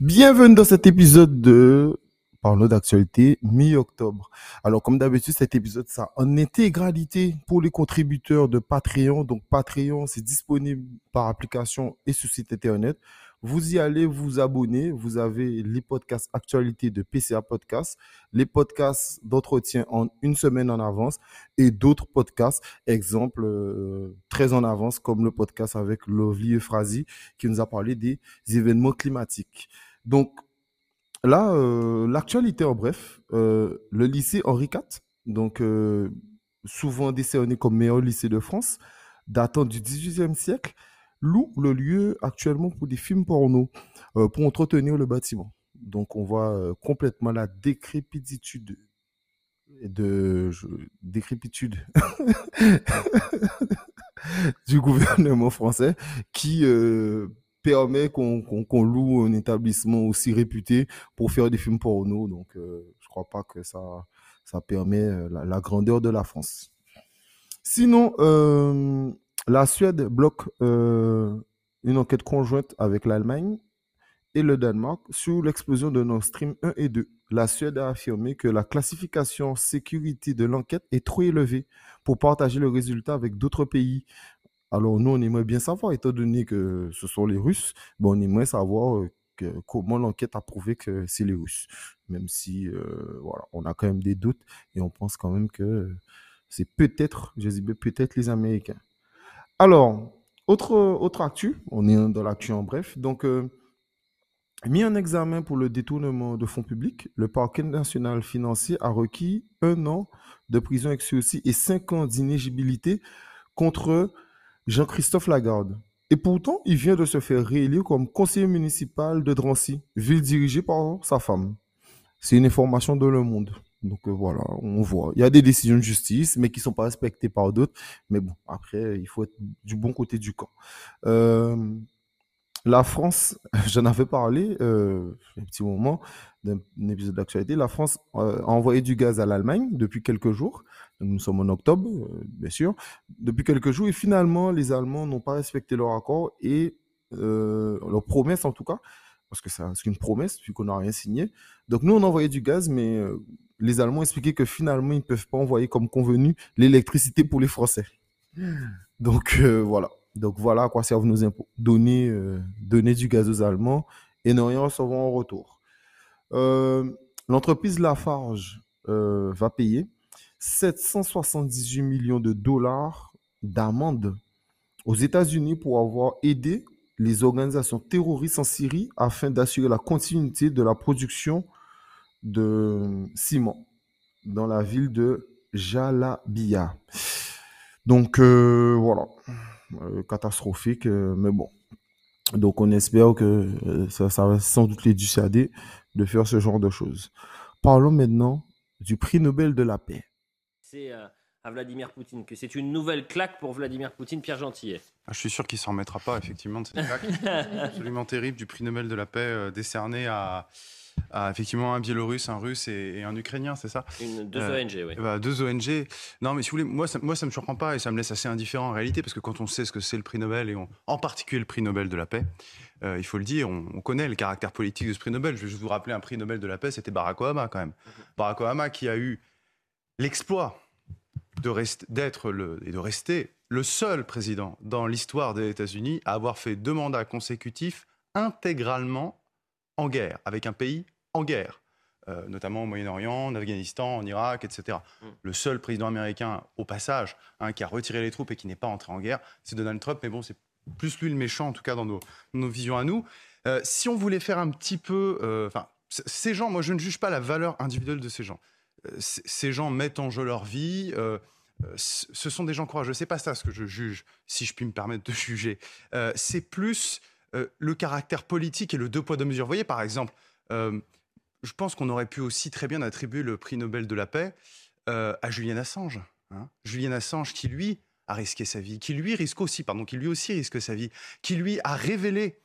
Bienvenue dans cet épisode de Parlons d'actualité mi-octobre. Alors, comme d'habitude, cet épisode, ça en intégralité pour les contributeurs de Patreon. Donc, Patreon, c'est disponible par application et sur site internet. Vous y allez vous abonner. Vous avez les podcasts actualités de PCA Podcast, les podcasts d'entretien en une semaine en avance et d'autres podcasts, exemple, euh, très en avance, comme le podcast avec Lovely Euphrasie qui nous a parlé des événements climatiques. Donc, là, euh, l'actualité en bref, euh, le lycée Henri IV, donc souvent décerné comme meilleur lycée de France, datant du 18e siècle, loue le lieu actuellement pour des films porno, euh, pour entretenir le bâtiment. Donc on voit euh, complètement la décrépitude de décrépitude du gouvernement français qui euh, permet qu'on loue un établissement aussi réputé pour faire des films porno. Donc je crois pas que ça ça permet la, grandeur de la France. Sinon, la Suède bloque euh, une enquête conjointe avec l'Allemagne et le Danemark sur l'explosion de Nord Stream 1 et 2. La Suède a affirmé que la classification sécurité de l'enquête est trop élevée pour partager le résultat avec d'autres pays. Alors nous, on aimerait bien savoir, étant donné que ce sont les Russes, bon, on aimerait savoir euh, comment l'enquête a prouvé que c'est les Russes. Même si, euh, voilà, on a quand même des doutes et on pense quand même que c'est peut-être, je dis peut-être les Américains. Alors, autre, autre actu, on est dans l'actu en bref. Donc, euh, mis en examen pour le détournement de fonds publics, le parquet national financier a requis un an de prison avec et cinq ans d'inégibilité contre Jean-Christophe Lagarde. Et pourtant, il vient de se faire réélire comme conseiller municipal de Drancy, ville dirigée par sa femme. C'est une information de Le Monde. Donc euh, voilà, on voit. Il y a des décisions de justice, mais qui ne sont pas respectées par d'autres. Mais bon, après, il faut être du bon côté du camp. Euh, la France, j'en avais parlé euh, un petit moment d'un épisode d'actualité. La France a envoyé du gaz à l'Allemagne depuis quelques jours. Nous sommes en octobre, bien sûr. Depuis quelques jours, et finalement, les Allemands n'ont pas respecté leur accord et leur promesse en tout cas, parce que c'est une promesse, vu qu'on n'a rien signé. Donc nous, on a envoyé du gaz, mais les Allemands expliquaient que finalement, ils ne peuvent pas envoyer comme convenu l'électricité pour les Français. Donc euh, voilà. Donc voilà à quoi servent nos impôts. Donner, euh, donner du gaz aux Allemands et ne rien recevoir en retour. Euh, l'entreprise Lafarge va payer 778 millions de dollars d'amende aux États-Unis pour avoir aidé les organisations terroristes en Syrie afin d'assurer la continuité de la production de ciment dans la ville de Jalabia. Donc euh, voilà, euh, catastrophique, euh, mais bon. Donc on espère que ça, ça, va sans doute les dissuader de faire ce genre de choses. Parlons maintenant du prix Nobel de la paix. C'est à Vladimir Poutine que c'est une nouvelle claque pour Vladimir Poutine, Pierre Gentillet. Ah, je suis sûr qu'il s'en remettra pas effectivement de cette claque absolument terrible du prix Nobel de la paix décerné à effectivement un Biélorusse, un Russe et, un Ukrainien, c'est ça deux euh, ONG, oui. Bah, deux ONG. Non, mais si vous voulez, moi ça, moi, ça me surprend pas et ça me laisse assez indifférent en réalité, parce que quand on sait ce que c'est le prix Nobel, et en particulier le prix Nobel de la paix, euh, il faut le dire, on, connaît le caractère politique de ce prix Nobel. Je vais juste vous rappeler un prix Nobel de la paix, c'était Barack Obama quand même. Mhm. Barack Obama qui a eu l'exploit d'être le et de rester le seul président dans l'histoire des États-Unis à avoir fait deux mandats consécutifs intégralement en guerre avec un pays en guerre, euh, notamment au Moyen-Orient, en Afghanistan, en Irak, etc. Mm. Le seul président américain, au passage, hein, qui a retiré les troupes et qui n'est pas entré en guerre, c'est Donald Trump. Mais bon, c'est plus lui le méchant, en tout cas dans nos, nos visions à nous. Euh, si on voulait faire un petit peu, euh, enfin, ces gens, moi, je ne juge pas la valeur individuelle de ces gens. ces gens mettent en jeu leur vie. ce sont des gens courageux. C'est pas ça ce que je juge, si je puis me permettre de juger. c'est plus le caractère politique et le deux poids deux mesures. Vous voyez, par exemple, je pense qu'on aurait pu aussi très bien attribuer le prix Nobel de la paix euh, à Julian Assange. Hein. Julian Assange qui, lui, a risqué sa vie, qui lui risque aussi, pardon, qui lui aussi risque sa vie, qui lui a révélé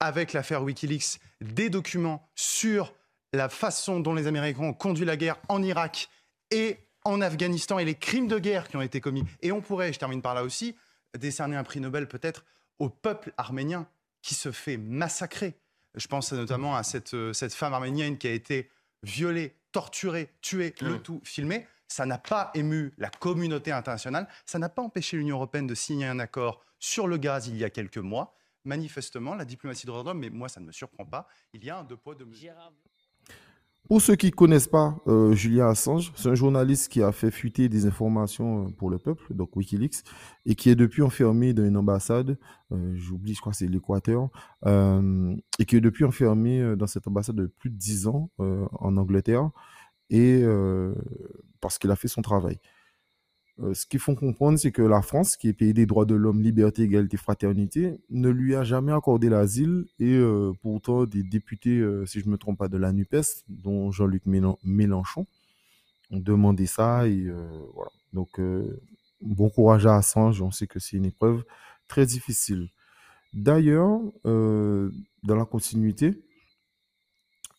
avec l'affaire Wikileaks des documents sur la façon dont les Américains ont conduit la guerre en Irak et en Afghanistan et les crimes de guerre qui ont été commis. Et on pourrait, je termine par là aussi, décerner un prix Nobel peut-être au peuple arménien qui se fait massacrer Je pense notamment à cette, cette femme arménienne qui a été violée, torturée, tuée, le Mm. tout filmé. Ça n'a pas ému la communauté internationale. Ça n'a pas empêché l'Union européenne de signer un accord sur le gaz il y a quelques mois. Manifestement, la diplomatie de l'homme, mais moi ça ne me surprend pas, il y a un deux poids, deux mesures. Pour ceux qui ne connaissent pas euh, Julian Assange, c'est un journaliste qui a fait fuiter des informations euh, pour le peuple, donc Wikileaks, et qui est depuis enfermé dans une ambassade, euh, j'oublie, je crois que c'est l'Équateur, euh, et qui est depuis enfermé euh, dans cette ambassade de plus de 10 ans euh, en Angleterre, et parce qu'il a fait son travail. Euh, ce qu'il faut comprendre, c'est que la France, qui est pays des droits de l'homme, liberté, égalité, fraternité, ne lui a jamais accordé l'asile et euh, pourtant des députés, euh, si je ne me trompe pas, de la NUPES, dont Jean-Luc Mélen- Mélenchon, ont demandé ça et voilà. Donc, bon courage à Assange, on sait que c'est une épreuve très difficile. D'ailleurs, dans la continuité,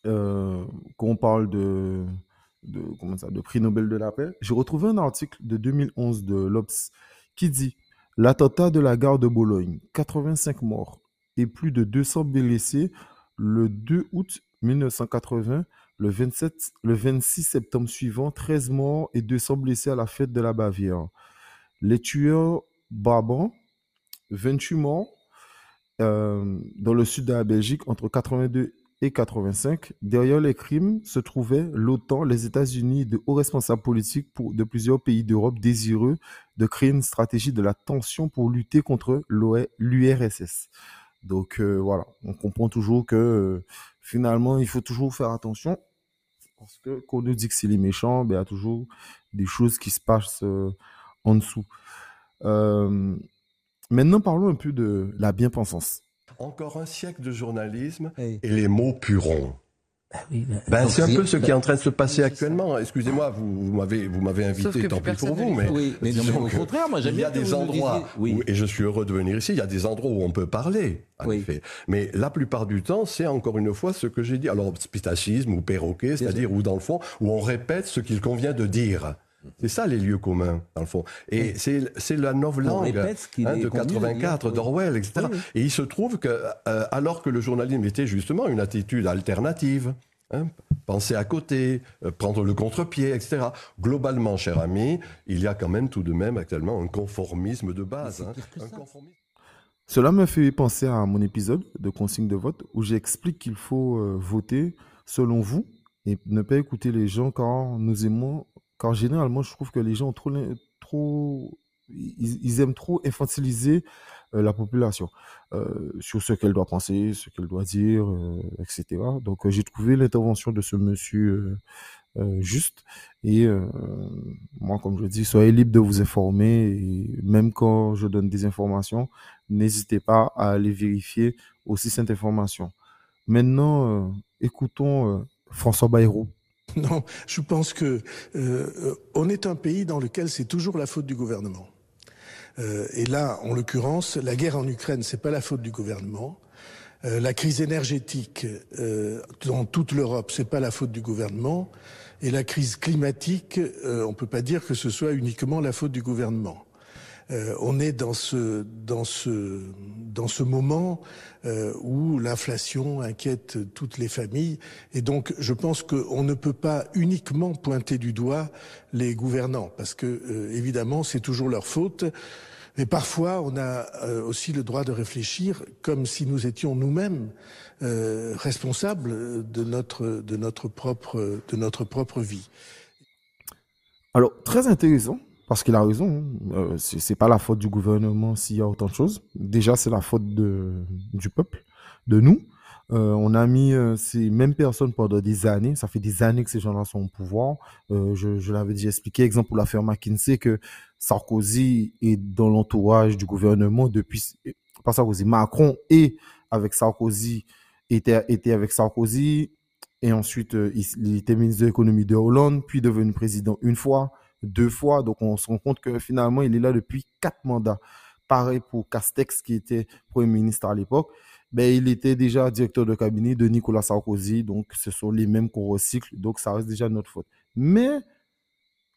quand on parle de, de, comment ça, de prix Nobel de la paix, j'ai retrouvé un article de 2011 de l'Obs qui dit L'attentat de la gare de Bologne, 85 morts et plus de 200 blessés le 2 août 1980, le, 27, le 26 septembre suivant, 13 morts et 200 blessés à la fête de la Bavière. Les tueurs Brabant, 28 morts euh, dans le sud de la Belgique entre 82 et 85. Derrière les crimes se trouvaient l'OTAN, les États-Unis et de hauts responsables politiques de plusieurs pays d'Europe désireux de créer une stratégie de la tension pour lutter contre l'URSS. Donc euh, voilà, on comprend toujours que euh, finalement, il faut toujours faire attention parce que quand on nous dit que c'est les méchants, ben, il y a toujours des choses qui se passent euh, en dessous. Maintenant, parlons un peu de la bien-pensance. Encore un siècle de journalisme Oui. et les mots purons. Ah oui, ben, Ben, c'est un peu ce qui est en train de se passer Oui, actuellement. Excusez-moi, vous, vous m'avez vous m'avez Sauf invité, tant plus pis pour vous, mais Oui, mais non, mais au contraire, moi j'aime il y a bien des endroits disiez- oui. où, et je suis heureux de venir ici. Il y a des endroits où on peut parler, en Oui. effet. Mais la plupart du temps, c'est encore une fois ce que j'ai dit. Alors spitacisme ou perroquet, c'est-à-dire où dans le fond, où on répète ce qu'il convient de dire. C'est ça les lieux communs, dans le fond. Et c'est c'est la ce qu'il hein, de convenu de dire, 84 oui. d'Orwell, etc. Oui, oui. Et il se trouve que, euh, alors que le journalisme était justement une attitude alternative, hein, penser à côté, euh, prendre le contre-pied, etc. Globalement, cher ami, il y a quand même tout de même actuellement un conformisme de base. Hein. Un conformisme. Cela me fait penser à mon épisode de consigne de vote où j'explique qu'il faut euh, voter selon vous et ne pas écouter les gens car nous aimons, car généralement je trouve que les gens ont trop, trop ils, aiment trop infantiliser la population sur ce qu'elle doit penser, ce qu'elle doit dire, etc. Donc j'ai trouvé l'intervention de ce monsieur juste et moi comme je dis, soyez libre de vous informer et même quand je donne des informations, n'hésitez pas à aller vérifier aussi cette information. Maintenant, écoutons François Bayrou. Non, je pense que euh, on est un pays dans lequel c'est toujours la faute du gouvernement. Euh, et là, en l'occurrence, la guerre en Ukraine, c'est pas la faute du gouvernement. Euh, la crise énergétique dans toute l'Europe, c'est pas la faute du gouvernement. Et la crise climatique, on peut pas dire que ce soit uniquement la faute du gouvernement. Euh, on est dans ce dans ce dans ce moment euh, où l'inflation inquiète toutes les familles et donc je pense qu'on ne peut pas uniquement pointer du doigt les gouvernants parce que euh, évidemment c'est toujours leur faute. Mais parfois, on a euh, aussi le droit de réfléchir comme si nous étions nous-mêmes euh, responsables de notre de notre propre de notre propre vie. Alors, très intéressant, parce qu'il a raison. hein. Euh, c'est c'est pas la faute du gouvernement s'il y a autant de choses. Déjà, c'est la faute de, du peuple, de nous. Euh, on a mis euh, ces mêmes personnes pendant des années. Ça fait des années que ces gens-là sont au pouvoir. Je l'avais déjà expliqué, exemple pour l'affaire McKinsey, que Sarkozy est dans l'entourage du gouvernement depuis, pas Sarkozy, Macron et avec Sarkozy, était, avec Sarkozy, et ensuite il était ministre de l'économie de Hollande, puis devenu président une fois, deux fois. Donc on se rend compte que finalement il est là depuis quatre mandats. Pareil pour Castex qui était Premier ministre à l'époque. Ben, il était déjà directeur de cabinet de Nicolas Sarkozy, donc ce sont les mêmes qu'on recycle, donc ça reste déjà notre faute. Mais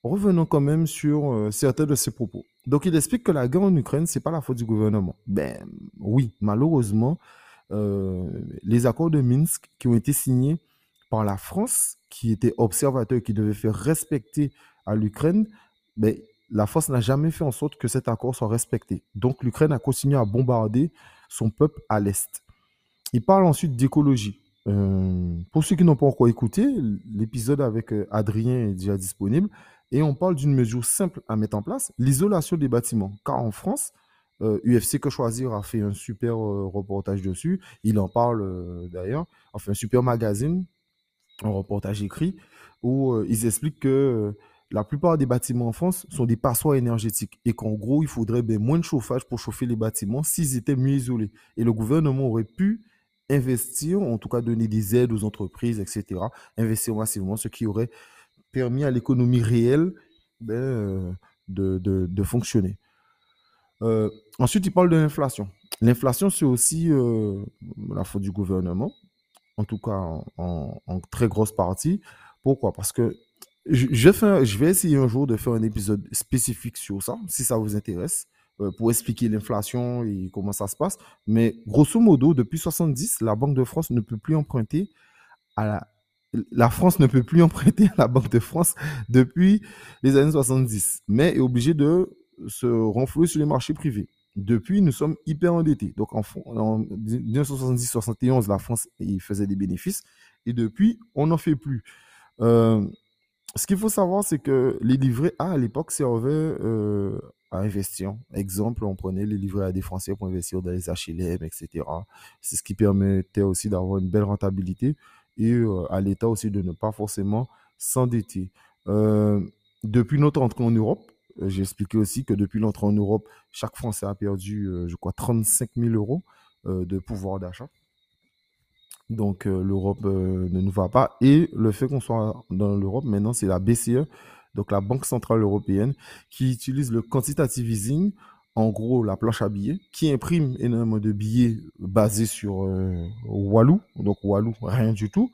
revenons quand même sur euh, certains de ses propos. Donc il explique que la guerre en Ukraine, c'est pas la faute du gouvernement. Ben oui, malheureusement, euh, les accords de Minsk qui ont été signés par la France, qui était observateur, qui devait faire respecter à l'Ukraine, ben, la France n'a jamais fait en sorte que cet accord soit respecté. Donc l'Ukraine a continué à bombarder son peuple à l'Est. Il parle ensuite d'écologie. Euh, pour ceux qui n'ont pas encore écouté, l'épisode avec euh, Adrien est déjà disponible. Et on parle d'une mesure simple à mettre en place, l'isolation des bâtiments. Car en France, UFC euh, Que Choisir a fait un super reportage dessus. Il en parle d'ailleurs. Enfin, un super magazine, un reportage écrit, où ils expliquent que la plupart des bâtiments en France sont des passoires énergétiques et qu'en gros, il faudrait ben, moins de chauffage pour chauffer les bâtiments s'ils étaient mieux isolés. Et le gouvernement aurait pu investir, en tout cas donner des aides aux entreprises, etc., investir massivement, ce qui aurait permis à l'économie réelle ben, euh, de, fonctionner. Euh, ensuite, il parle de l'inflation. L'inflation, c'est aussi euh, la faute du gouvernement, en tout cas en, en très grosse partie. Pourquoi? Parce que je, vais essayer un jour de faire un épisode spécifique sur ça, si ça vous intéresse, euh, pour expliquer l'inflation et comment ça se passe. Mais grosso modo, depuis 70, la Banque de France ne peut plus emprunter à la... La France ne peut plus emprunter à la Banque de France depuis les années 70, mais est obligée de se renflouer sur les marchés privés. Depuis, nous sommes hyper endettés. Donc, en, en 1970-71, la France faisait des bénéfices. Et depuis, on n'en fait plus. Euh, ce qu'il faut savoir, c'est que les livrets A à l'époque servaient euh, à investir. Exemple, on prenait les livrets A des Français pour investir dans les HLM, etc. C'est ce qui permettait aussi d'avoir une belle rentabilité et euh, à l'État aussi de ne pas forcément s'endetter. Euh, depuis notre entrée en Europe, j'ai expliqué aussi que depuis l'entrée en Europe, chaque Français a perdu, je crois, 35 000 euros de pouvoir d'achat. Donc euh, l'Europe euh, ne nous va pas. Et le fait qu'on soit dans l'Europe, maintenant, c'est la BCE, donc la Banque Centrale Européenne, qui utilise le quantitative easing, en gros la planche à billets, qui imprime énormément de billets basés sur euh. Donc Walou, rien du tout.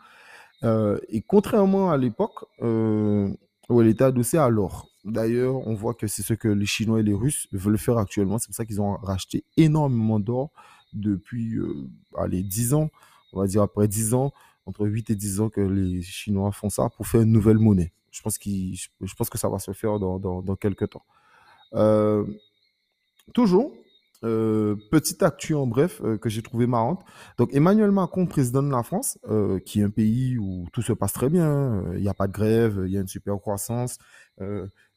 et contrairement à l'époque où elle était adossée à l'or. D'ailleurs, on voit que c'est ce que les Chinois et les Russes veulent faire actuellement. C'est pour ça qu'ils ont racheté énormément d'or depuis les 10 ans on va dire après 10 ans, entre 8 et 10 ans que les Chinois font ça pour faire une nouvelle monnaie. Je pense, que ça va se faire dans, dans, quelques temps. Euh, toujours, euh, petite actu en bref euh, que j'ai trouvé marrante. Donc Emmanuel Macron, président de la France, qui est un pays où tout se passe très bien, il n'y a pas de grève, il y a une super croissance,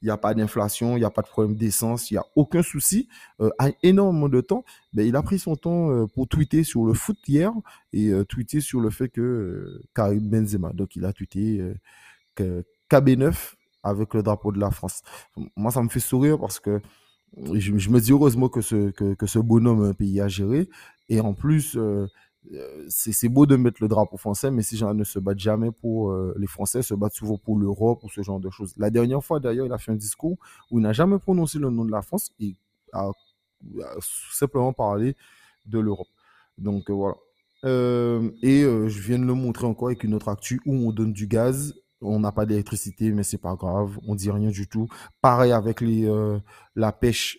il n'y a pas d'inflation, il n'y a pas de problème d'essence, il n'y a aucun souci. Euh, a énormément de temps, ben, il a pris son temps euh, pour tweeter sur le foot hier et euh, tweeter sur le fait que Karim Benzema, donc il a tweeté que KB9 avec le drapeau de la France. Moi, ça me fait sourire parce que je, me dis heureusement que ce, que, ce bonhomme a un pays à gérer. Et en plus, euh, c'est beau de mettre le drapeau français, mais ces gens ne se battent jamais pour euh, les Français, se battent souvent pour l'Europe ou ce genre de choses. La dernière fois, d'ailleurs, il a fait un discours où il n'a jamais prononcé le nom de la France et a, simplement parlé de l'Europe. Donc euh, voilà. et je viens de le montrer encore avec une autre actu où on donne du gaz. On n'a pas d'électricité, mais c'est pas grave. On dit rien du tout. Pareil avec les, la pêche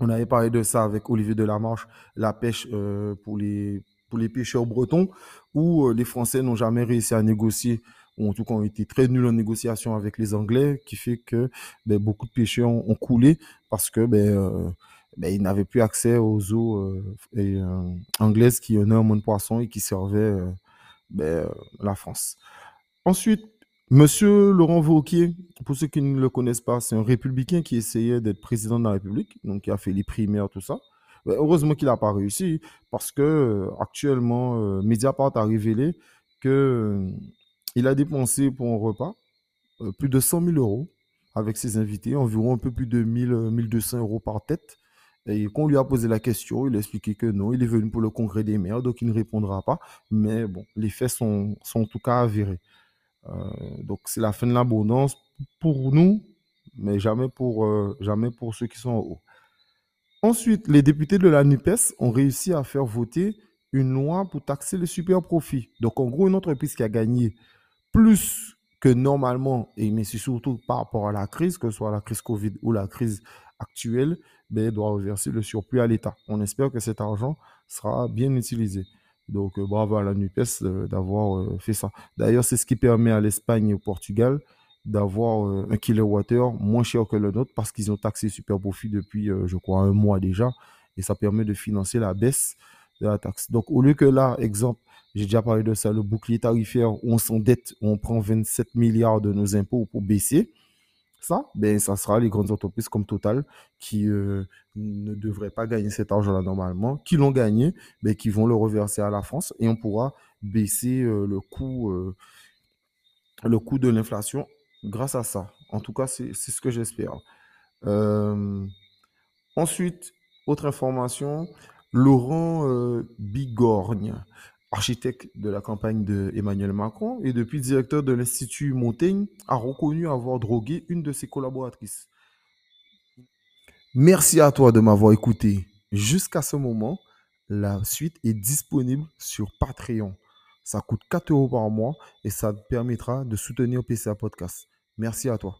on avait parlé de ça avec Olivier Delamarche, la pêche euh, pour, les, pour les pêcheurs bretons, où euh, les Français n'ont jamais réussi à négocier, ou en tout cas ont été très nuls en négociation avec les Anglais, qui fait que ben, beaucoup de pêcheurs ont, coulé parce que ben, euh, ben, ils n'avaient plus accès aux eaux anglaises qui ont moins de poissons et qui servaient la France. Ensuite, Monsieur Laurent Wauquiez, pour ceux qui ne le connaissent pas, c'est un républicain qui essayait d'être président de la République, donc qui a fait les primaires, tout ça. heureusement qu'il n'a pas réussi, parce que euh, actuellement, euh, Mediapart a révélé que euh, a dépensé pour un repas plus de 100 000 euros avec ses invités, environ un peu plus de 1000, 1200 euros par tête. Et quand on lui a posé la question, il a expliqué que non, il est venu pour le congrès des maires, donc il ne répondra pas. Mais bon, les faits sont en tout cas avérés. Euh, donc c'est la fin de l'abondance pour nous, mais jamais pour, euh, jamais pour ceux qui sont en haut. Ensuite, les députés de la NUPES ont réussi à faire voter une loi pour taxer les super profits. Donc, en gros, une entreprise qui a gagné plus que normalement, et mais c'est surtout par rapport à la crise, que ce soit la crise Covid ou la crise actuel, ben, doit reverser le surplus à l'État. On espère que cet argent sera bien utilisé. Donc, bravo à la NUPES d'avoir fait ça. D'ailleurs, c'est ce qui permet à l'Espagne et au Portugal d'avoir un kilowattheure moins cher que le nôtre parce qu'ils ont taxé super profit depuis, je crois, un mois déjà. Et ça permet de financer la baisse de la taxe. Donc, au lieu que là, exemple, j'ai déjà parlé de ça, le bouclier tarifaire, où on s'endette, on prend 27 milliards de nos impôts pour baisser. Ça, ben, ça sera les grandes entreprises comme Total qui euh, ne devraient pas gagner cet argent-là normalement, qui l'ont gagné, mais ben, qui vont le reverser à la France et on pourra baisser euh, le coût, euh, le coût de l'inflation grâce à ça. En tout cas, c'est ce que j'espère. ensuite, autre information, Laurent Bigorgne architecte de la campagne de Emmanuel Macron et depuis directeur de l'Institut Montaigne, a reconnu avoir drogué une de ses collaboratrices. Merci à toi de m'avoir écouté jusqu'à ce moment. La suite est disponible sur Patreon. Ça coûte 4 euros par mois et ça permettra de soutenir PCA Podcast. Merci à toi.